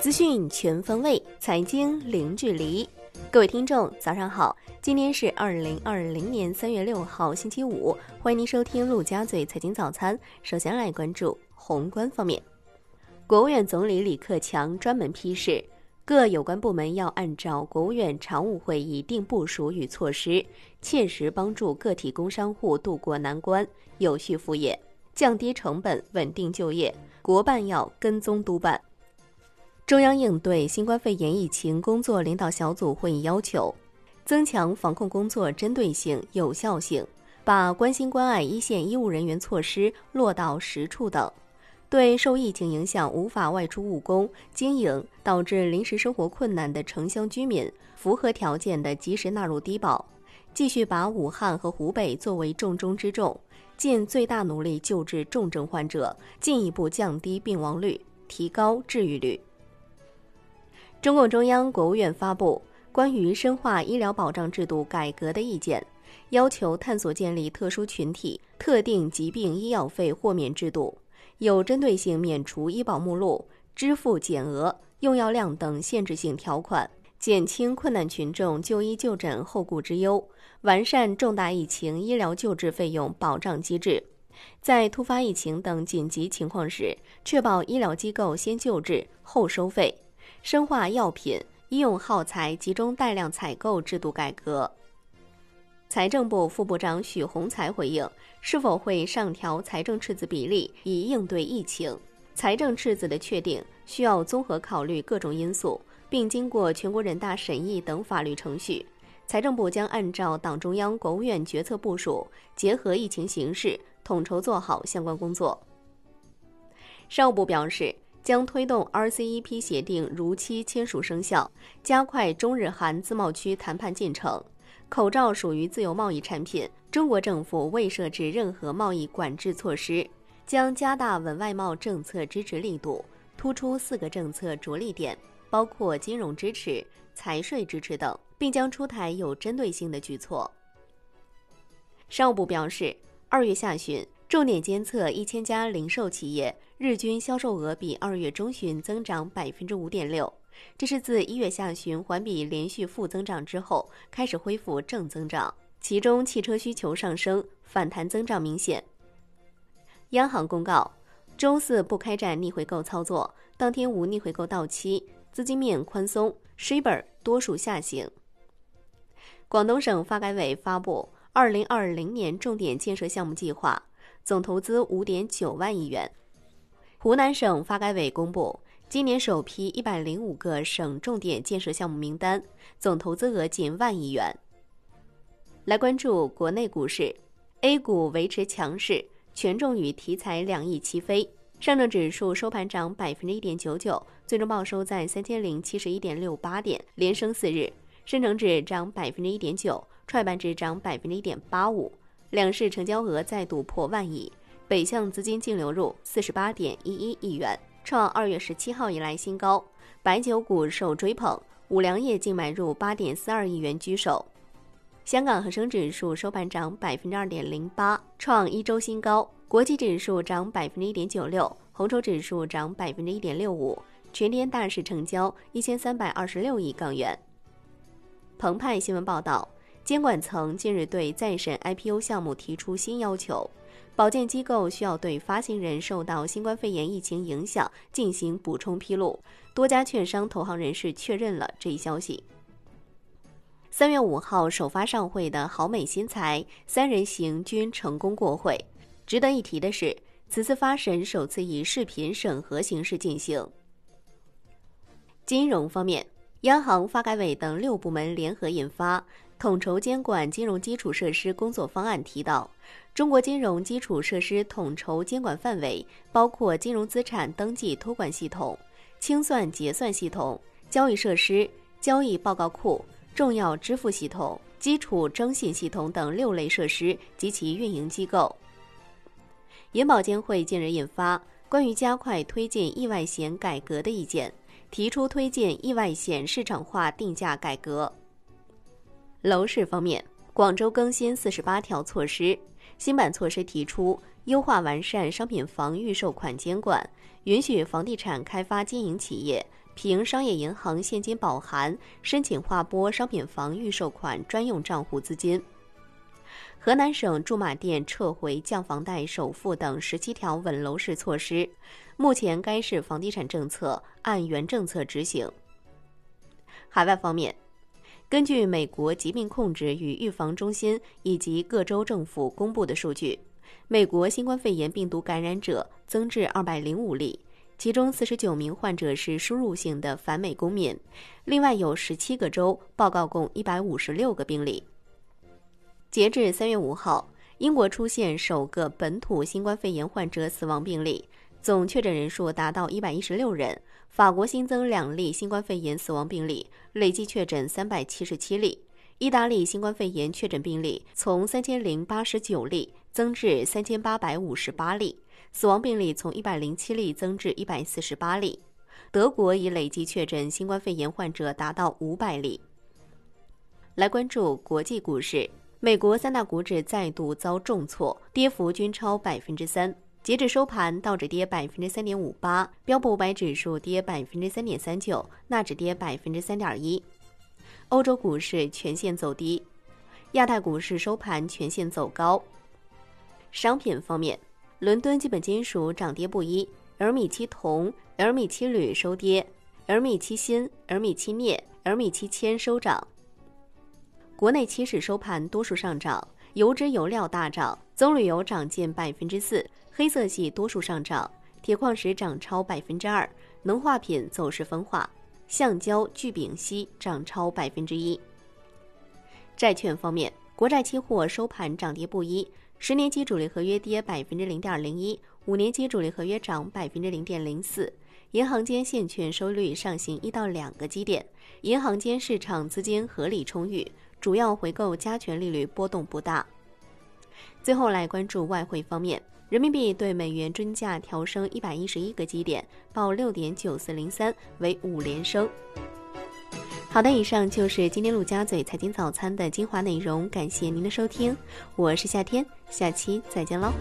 资讯全方位，财经零距离。各位听众，早上好！今天是二零二零年三月六号，星期五。欢迎您收听陆家嘴财经早餐。首先来关注宏观方面，国务院总理李克强专门批示，各有关部门要按照国务院常务会议定部署与措施，切实帮助个体工商户渡过难关，有序复业，降低成本，稳定就业。国办要跟踪督办。中央应对新冠肺炎疫情工作领导小组会议要求，增强防控工作针对性、有效性，把关心关爱一线医务人员措施落到实处等。对受疫情影响无法外出务工、经营，导致临时生活困难的城乡居民，符合条件的及时纳入低保。继续把武汉和湖北作为重中之重，尽最大努力救治重症患者，进一步降低病亡率，提高治愈率。中共中央、国务院发布关于深化医疗保障制度改革的意见，要求探索建立特殊群体特定疾病医药费豁免制度，有针对性免除医保目录、支付减额、用药量等限制性条款，减轻困难群众就医就诊后顾之忧，完善重大疫情医疗救治费用保障机制，在突发疫情等紧急情况时，确保医疗机构先救治后收费。深化药品、医用耗材集中带量采购制度改革。财政部副部长许宏才回应，是否会上调财政赤字比例以应对疫情？财政赤字的确定需要综合考虑各种因素，并经过全国人大审议等法律程序。财政部将按照党中央、国务院决策部署，结合疫情形势，统筹做好相关工作。商务部表示。将推动 RCEP 协定如期签署生效，加快中日韩自贸区谈判进程。口罩属于自由贸易产品，中国政府未设置任何贸易管制措施，将加大稳外贸政策支持力度，突出四个政策着力点，包括金融支持、财税支持等，并将出台有针对性的举措。商务部表示，二月下旬。重点监测一千家零售企业，日均销售额比二月中旬增长百分之五点六，这是自一月下旬环比连续负增长之后开始恢复正增长。其中，汽车需求上升，反弹增长明显。央行公告，周四不开展逆回购操作，当天无逆回购到期，资金面宽松 s h i b e r 多数下行。广东省发改委发布二零二零年重点建设项目计划。总投资五点九万亿元。湖南省发改委公布今年首批一百零五个省重点建设项目名单，总投资额近万亿元。来关注国内股市，A 股维持强势，权重与题材两翼齐飞。上证指数收盘涨百分之一点九九，最终报收在三千零七十一点六八点，连升四日。深成指涨百分之一点九，创业板指涨百分之一点八五。两市成交额再度破万亿，北向资金净流入四十八点一一亿元，创二月十七号以来新高。白酒股受追捧，五粮液净买入八点四二亿元居首。香港恒生指数收盘涨百分之二点零八，创一周新高。国际指数涨百分之一点九六，红筹指数涨百分之一点六五。全天大市成交一千三百二十六亿港元。澎湃新闻报道。监管层近日对再审 IPO 项目提出新要求，保荐机构需要对发行人受到新冠肺炎疫情影响进行补充披露。多家券商投行人士确认了这一消息。三月五号首发上会的豪美新材三人行均成功过会。值得一提的是，此次发审首次以视频审核形式进行。金融方面，央行、发改委等六部门联合印发。统筹监管金融基础设施工作方案提到，中国金融基础设施统筹监管范围包括金融资产登记托管系统、清算结算系统、交易设施、交易报告库、重要支付系统、基础征信系统等六类设施及其运营机构。银保监会近日印发《关于加快推进意外险改革的意见》，提出推进意外险市场化定价改革。楼市方面，广州更新四十八条措施，新版措施提出优化完善商品房预售款监管，允许房地产开发经营企业凭商业银行现金保函申请划拨商品房预售款专用账户资金。河南省驻马店撤回降房贷首付等十七条稳楼市措施，目前该市房地产政策按原政策执行。海外方面，根据美国疾病控制与预防中心以及各州政府公布的数据，美国新冠肺炎病毒感染者增至二百零五例，其中四十九名患者是输入性的反美公民，另外有十七个州报告共一百五十六个病例。截至三月五号，英国出现首个本土新冠肺炎患者死亡病例，总确诊人数达到一百一十六人。法国新增两例新冠肺炎死亡病例，累计确诊三百七十七例。意大利新冠肺炎确诊病例从三千零八十九例增至三千八百五十八例，死亡病例从一百零七例增至一百四十八例。德国已累计确诊新冠肺炎患者达到五百例。来关注国际股市。美国三大股指再度遭重挫，跌幅均超百分之三。截至收盘，道指跌百分之三点五八，标普五百指数跌百分之三点三九，纳指跌百分之三点一。欧洲股市全线走低，亚太股市收盘全线走高。商品方面，伦敦基本金属涨跌不一，而米七铜、而米七铝收跌，而米七锌、而米七镍、而米七铅收涨。国内期市收盘多数上涨，油脂油料大涨，棕榈油涨近百分之四，黑色系多数上涨，铁矿石涨超百分之二，农化品走势分化，橡胶、聚丙烯涨超百分之一。债券方面，国债期货收盘涨跌不一，十年期主力合约跌百分之零点零一，五年期主力合约涨百分之零点零四。银行间现券收益率上行一到两个基点，银行间市场资金合理充裕。主要回购加权利率波动不大。最后来关注外汇方面，人民币对美元均价调升一百一十一个基点，报六点九四零三，为五连升。好的，以上就是今天陆家嘴财经早餐的精华内容，感谢您的收听，我是夏天，下期再见喽。